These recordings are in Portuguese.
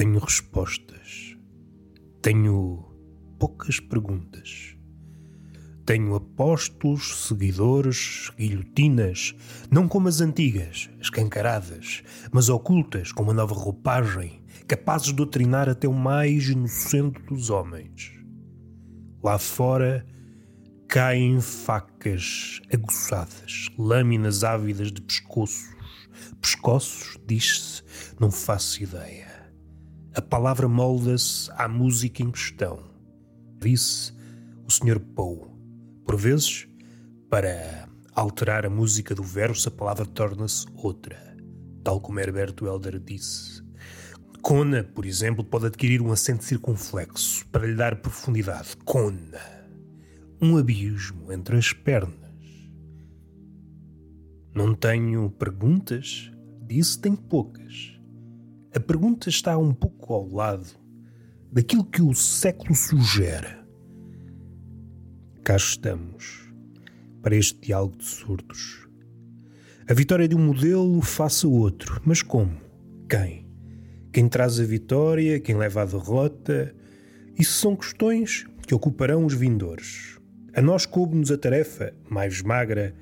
tenho respostas. Tenho poucas perguntas. Tenho apóstolos, seguidores, guilhotinas, não como as antigas, escancaradas, mas ocultas com uma nova roupagem, capazes de doutrinar até o mais inocente dos homens. Lá fora caem facas aguçadas, lâminas ávidas de pescoços. Pescoços, diz-se, não faço ideia. A palavra molda-se à música em questão. Disse o Sr. Poe. Por vezes, para alterar a música do verso, a palavra torna-se outra, tal como Herberto Helder disse. Cona, por exemplo, pode adquirir um acento circunflexo para lhe dar profundidade. Cona. Um abismo entre as pernas. Não tenho perguntas? Disse tenho poucas. A pergunta está um pouco ao lado daquilo que o século sugere cá estamos, para este diálogo de surdos. A vitória de um modelo faça outro, mas como? Quem? Quem traz a vitória, quem leva a derrota? Isso são questões que ocuparão os vindores. A nós coube-nos a tarefa, mais magra,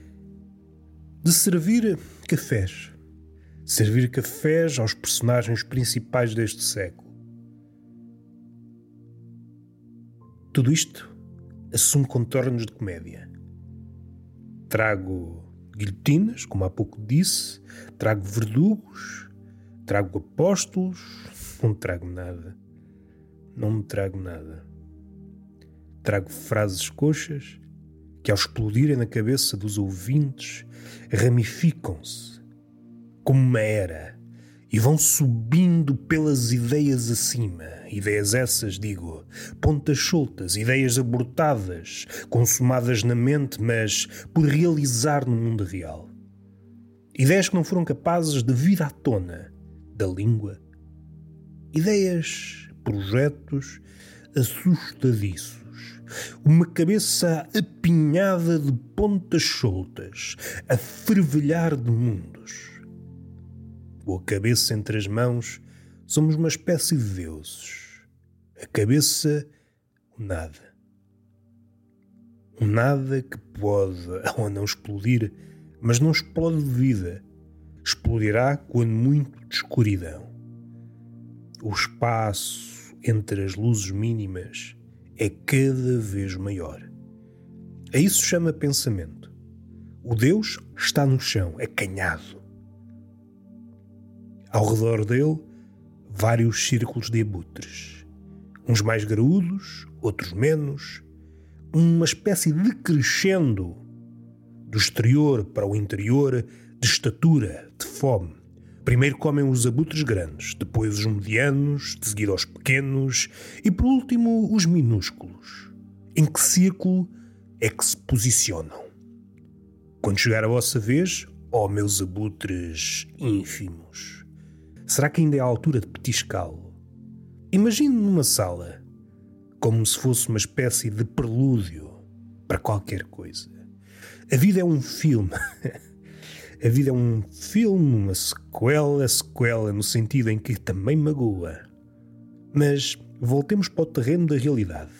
de servir cafés. Servir cafés aos personagens principais deste século. Tudo isto assume contornos de comédia. Trago guilhotinas, como há pouco disse, trago verdugos, trago apóstolos, não trago nada. Não me trago nada. Trago frases coxas que, ao explodirem na cabeça dos ouvintes, ramificam-se como uma era e vão subindo pelas ideias acima. Ideias essas, digo, pontas soltas, ideias abortadas, consumadas na mente, mas por realizar no mundo real. Ideias que não foram capazes de vir à tona da língua. Ideias, projetos assustadiços. Uma cabeça apinhada de pontas soltas, a fervilhar de mundos ou a cabeça entre as mãos, somos uma espécie de deuses. A cabeça, o nada. Um nada que pode ou não explodir, mas não explode de vida. Explodirá quando muito de escuridão. O espaço entre as luzes mínimas é cada vez maior. A isso chama pensamento. O Deus está no chão, acanhado. Ao redor dele, vários círculos de abutres. Uns mais graúdos, outros menos. Uma espécie de crescendo do exterior para o interior, de estatura, de fome. Primeiro comem os abutres grandes, depois os medianos, de seguida os pequenos e por último os minúsculos. Em que círculo é que se posicionam? Quando chegar a vossa vez, ó meus abutres ínfimos. Será que ainda é a altura de petiscá-lo? Imagine numa sala, como se fosse uma espécie de prelúdio para qualquer coisa. A vida é um filme. a vida é um filme, uma sequela, sequela no sentido em que também magoa. Mas voltemos para o terreno da realidade.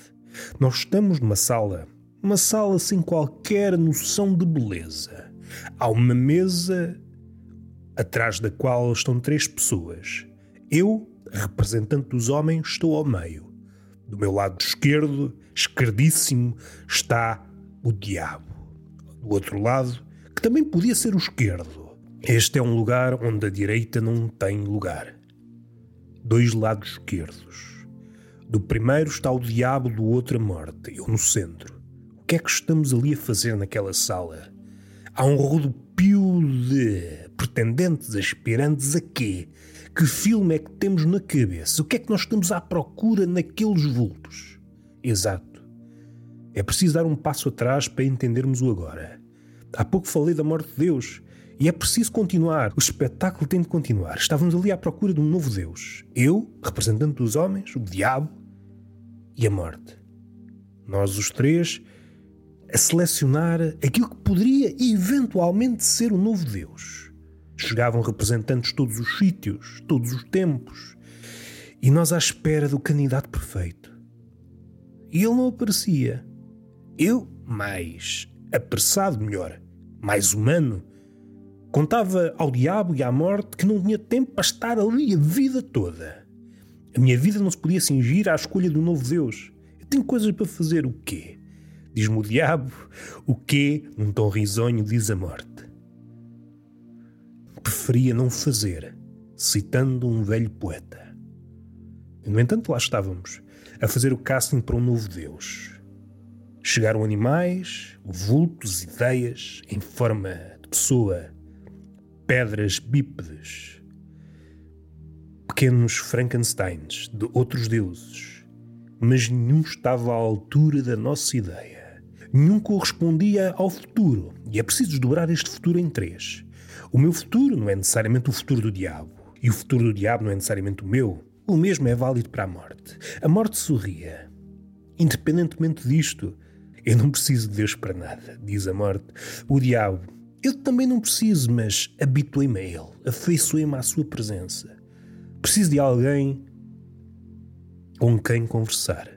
Nós estamos numa sala, uma sala sem qualquer noção de beleza. Há uma mesa atrás da qual estão três pessoas. Eu, representante dos homens, estou ao meio. Do meu lado esquerdo, esquerdíssimo, está o diabo. Do outro lado, que também podia ser o esquerdo. Este é um lugar onde a direita não tem lugar. Dois lados esquerdos. Do primeiro está o diabo, do outro a morte, eu no centro. O que é que estamos ali a fazer naquela sala? Há um rodopio de pretendentes, aspirantes a quê? Que filme é que temos na cabeça? O que é que nós estamos à procura naqueles vultos? Exato. É preciso dar um passo atrás para entendermos o agora. Há pouco falei da morte de Deus. E é preciso continuar. O espetáculo tem de continuar. Estávamos ali à procura de um novo Deus. Eu, representante dos homens, o diabo e a morte. Nós, os três, a selecionar aquilo que poderia eventualmente ser o novo Deus. Chegavam representantes de todos os sítios, todos os tempos. E nós à espera do candidato perfeito. E ele não aparecia. Eu, mais apressado, melhor, mais humano, contava ao diabo e à morte que não tinha tempo para estar ali a vida toda. A minha vida não se podia cingir à escolha do novo Deus. Eu tenho coisas para fazer. O quê? Diz-me o diabo. O quê? Num tom risonho, diz a morte. Preferia não fazer, citando um velho poeta. No entanto, lá estávamos, a fazer o casting para um novo Deus. Chegaram animais, vultos, ideias, em forma de pessoa, pedras bípedes, pequenos Frankensteins de outros deuses, mas nenhum estava à altura da nossa ideia. Nenhum correspondia ao futuro, e é preciso desdobrar este futuro em três. O meu futuro não é necessariamente o futuro do diabo, e o futuro do diabo não é necessariamente o meu. O mesmo é válido para a morte. A morte sorria. Independentemente disto, eu não preciso de Deus para nada, diz a morte. O diabo, eu também não preciso, mas habituei-me a ele, afeiçoei-me à sua presença. Preciso de alguém com quem conversar.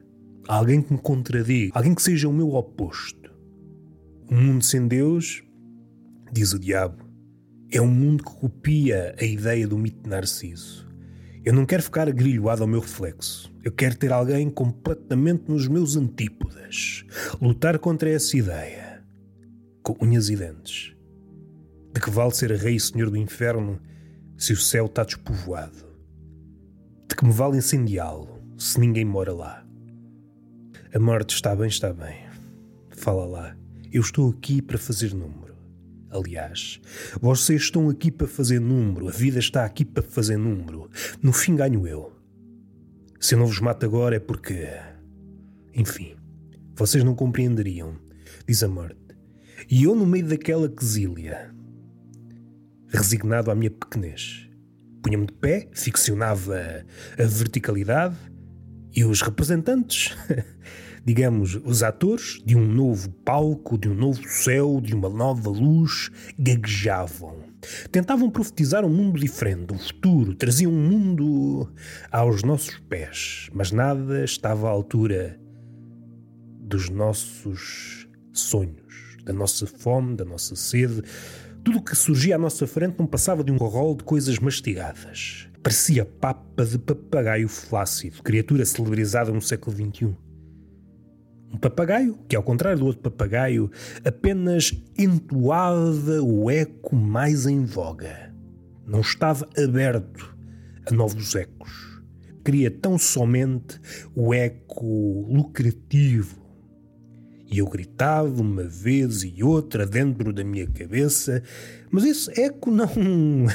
Alguém que me contradiga, alguém que seja o meu oposto. Um mundo sem Deus, diz o diabo, é um mundo que copia a ideia do mito de Narciso. Eu não quero ficar agrilhoado ao meu reflexo. Eu quero ter alguém completamente nos meus antípodas. Lutar contra essa ideia. Com unhas e dentes. De que vale ser rei e senhor do inferno se o céu está despovoado? De que me vale incendiá-lo se ninguém mora lá? A morte está bem, está bem. Fala lá. Eu estou aqui para fazer número. Aliás, vocês estão aqui para fazer número, a vida está aqui para fazer número. No fim ganho eu. Se eu não vos mato agora é porque. Enfim, vocês não compreenderiam, diz a morte. E eu, no meio daquela quesilha, resignado à minha pequenez, punha-me de pé, ficcionava a verticalidade e os representantes digamos, os atores de um novo palco, de um novo céu, de uma nova luz, gaguejavam. Tentavam profetizar um mundo diferente, um futuro, traziam um mundo aos nossos pés, mas nada estava à altura dos nossos sonhos, da nossa fome, da nossa sede. Tudo o que surgia à nossa frente não passava de um rol de coisas mastigadas. Parecia papa de papagaio flácido, criatura celebrizada no século XXI. Um papagaio que, ao contrário do outro papagaio, apenas entoava o eco mais em voga. Não estava aberto a novos ecos. Queria tão somente o eco lucrativo. E eu gritava uma vez e outra dentro da minha cabeça, mas esse eco não.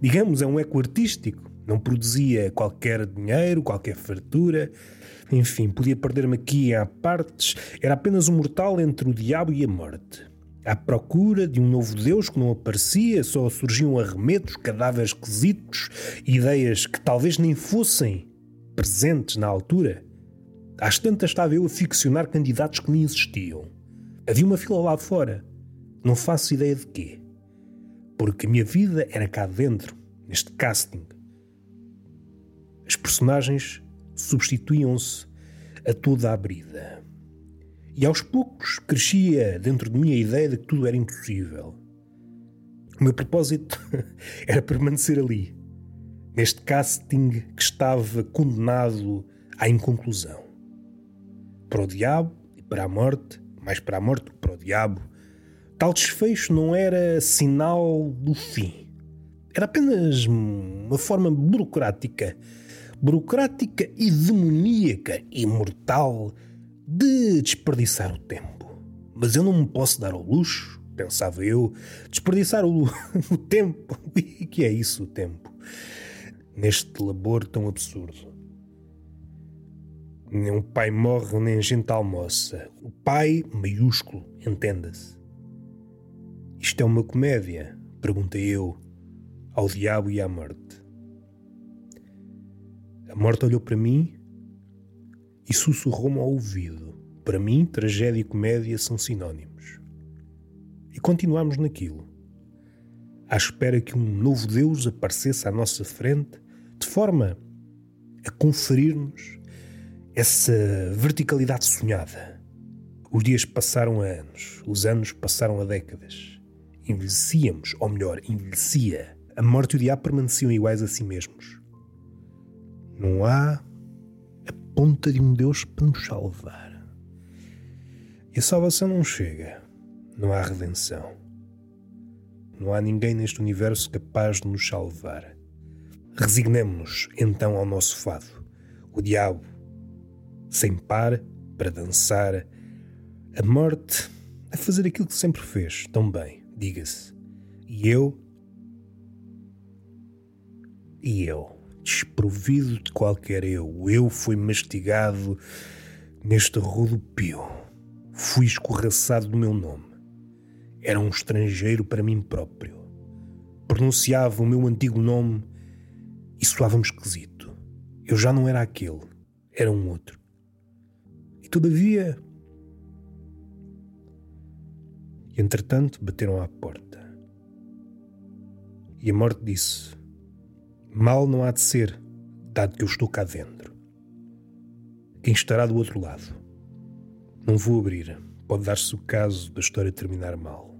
digamos, é um eco artístico. Não produzia qualquer dinheiro, qualquer fartura enfim, podia perder-me aqui a partes. Era apenas um mortal entre o diabo e a morte. À procura de um novo Deus que não aparecia, só surgiam arremedos, cadáveres esquisitos, ideias que talvez nem fossem presentes na altura. Às tantas estava eu a ficcionar candidatos que nem existiam. Havia uma fila lá fora. Não faço ideia de quê. Porque a minha vida era cá dentro, neste casting. As personagens substituíam-se a toda a brida. E aos poucos crescia dentro de mim a ideia de que tudo era impossível. O meu propósito era permanecer ali, neste casting que estava condenado à inconclusão. Para o diabo e para a morte, mais para a morte que para o diabo, tal desfecho não era sinal do fim. Era apenas uma forma burocrática burocrática e demoníaca e mortal de desperdiçar o tempo. Mas eu não me posso dar ao luxo, pensava eu, desperdiçar o, o tempo. O que é isso, o tempo? Neste labor tão absurdo. Nem um pai morre, nem gente almoça. O pai maiúsculo, entenda-se. Isto é uma comédia? Perguntei eu ao diabo e à morte. Morte olhou para mim e sussurrou-me ao ouvido. Para mim, tragédia e comédia são sinónimos. E continuámos naquilo, à espera que um novo Deus aparecesse à nossa frente, de forma a conferir-nos essa verticalidade sonhada. Os dias passaram a anos, os anos passaram a décadas. Envelhecíamos, ou melhor, envelhecia. A morte e o diabo permaneciam iguais a si mesmos. Não há a ponta de um Deus para nos salvar. E a salvação não chega. Não há redenção. Não há ninguém neste universo capaz de nos salvar. Resignemo-nos então ao nosso fado. O diabo, sem par, para dançar, a morte a fazer aquilo que sempre fez, tão bem, diga-se. E eu? E eu, desprovido de qualquer eu, eu foi mastigado neste rodopio. Fui escorraçado do meu nome. Era um estrangeiro para mim próprio. Pronunciava o meu antigo nome e soava-me esquisito. Eu já não era aquele, era um outro. E todavia. Entretanto bateram à porta. E a morte disse: Mal não há de ser, dado que eu estou cá dentro. Quem estará do outro lado? Não vou abrir. Pode dar-se o caso da história terminar mal.